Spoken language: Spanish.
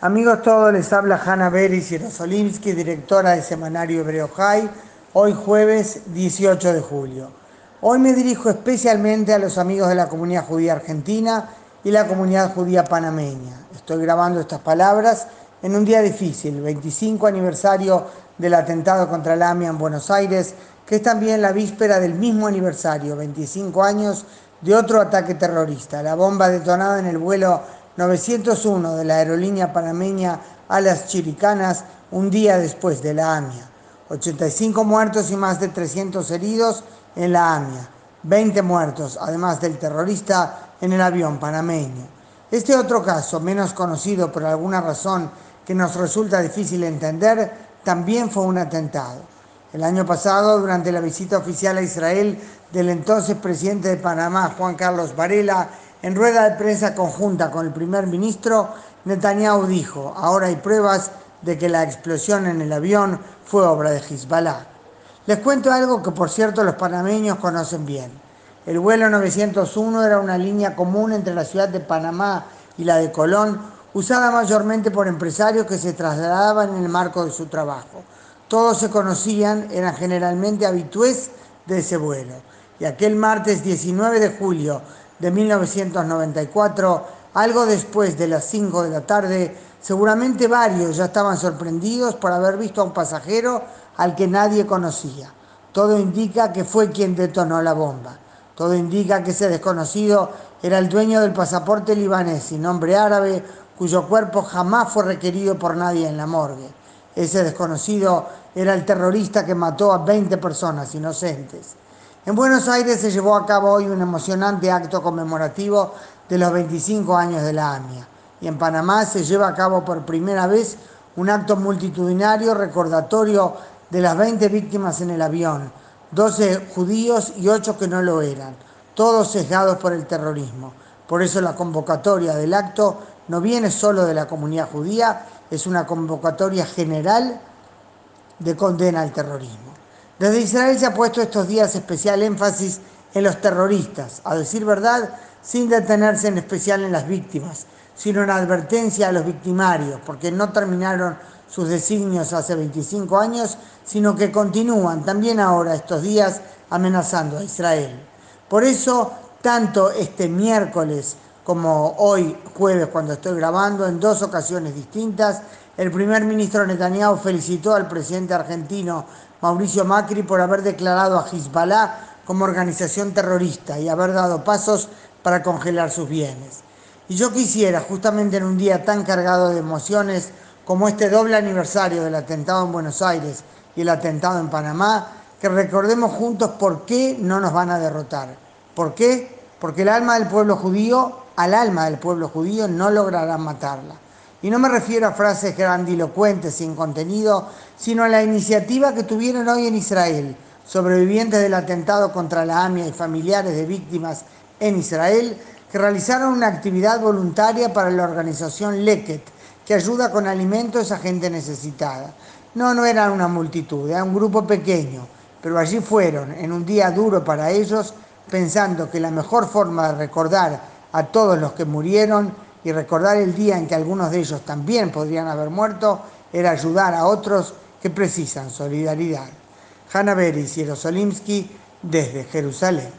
Amigos todos, les habla Hanna Beris Yerosolimsky, directora del semanario Hebreo High, hoy jueves 18 de julio. Hoy me dirijo especialmente a los amigos de la comunidad judía argentina y la comunidad judía panameña. Estoy grabando estas palabras en un día difícil, 25 aniversario del atentado contra la AMIA en Buenos Aires, que es también la víspera del mismo aniversario, 25 años, de otro ataque terrorista, la bomba detonada en el vuelo 901 de la aerolínea panameña a las Chiricanas un día después de la AMIA. 85 muertos y más de 300 heridos en la AMIA. 20 muertos, además del terrorista, en el avión panameño. Este otro caso, menos conocido por alguna razón que nos resulta difícil entender, también fue un atentado. El año pasado, durante la visita oficial a Israel del entonces presidente de Panamá, Juan Carlos Varela, en rueda de prensa conjunta con el primer ministro, Netanyahu dijo, ahora hay pruebas de que la explosión en el avión fue obra de Hezbollah. Les cuento algo que por cierto los panameños conocen bien. El vuelo 901 era una línea común entre la ciudad de Panamá y la de Colón, usada mayormente por empresarios que se trasladaban en el marco de su trabajo. Todos se conocían, eran generalmente habitués de ese vuelo. Y aquel martes 19 de julio de 1994, algo después de las 5 de la tarde, seguramente varios ya estaban sorprendidos por haber visto a un pasajero al que nadie conocía. Todo indica que fue quien detonó la bomba. Todo indica que ese desconocido era el dueño del pasaporte libanés sin nombre árabe, cuyo cuerpo jamás fue requerido por nadie en la morgue. Ese desconocido era el terrorista que mató a 20 personas inocentes. En Buenos Aires se llevó a cabo hoy un emocionante acto conmemorativo de los 25 años de la AMIA. Y en Panamá se lleva a cabo por primera vez un acto multitudinario recordatorio de las 20 víctimas en el avión, 12 judíos y 8 que no lo eran, todos sesgados por el terrorismo. Por eso la convocatoria del acto no viene solo de la comunidad judía, es una convocatoria general de condena al terrorismo. Desde Israel se ha puesto estos días especial énfasis en los terroristas, a decir verdad, sin detenerse en especial en las víctimas, sino en advertencia a los victimarios, porque no terminaron sus designios hace 25 años, sino que continúan también ahora estos días amenazando a Israel. Por eso, tanto este miércoles como hoy jueves cuando estoy grabando, en dos ocasiones distintas, el primer ministro Netanyahu felicitó al presidente argentino Mauricio Macri por haber declarado a Hezbollah como organización terrorista y haber dado pasos para congelar sus bienes. Y yo quisiera, justamente en un día tan cargado de emociones como este doble aniversario del atentado en Buenos Aires y el atentado en Panamá, que recordemos juntos por qué no nos van a derrotar. ¿Por qué? Porque el alma del pueblo judío, al alma del pueblo judío, no lograrán matarla. Y no me refiero a frases grandilocuentes sin contenido, sino a la iniciativa que tuvieron hoy en Israel, sobrevivientes del atentado contra la AMIA y familiares de víctimas en Israel, que realizaron una actividad voluntaria para la organización Leket, que ayuda con alimentos a gente necesitada. No, no era una multitud, era un grupo pequeño, pero allí fueron, en un día duro para ellos, pensando que la mejor forma de recordar a todos los que murieron y recordar el día en que algunos de ellos también podrían haber muerto era ayudar a otros que precisan solidaridad. Hanna Beris y Jerosolimsky desde Jerusalén.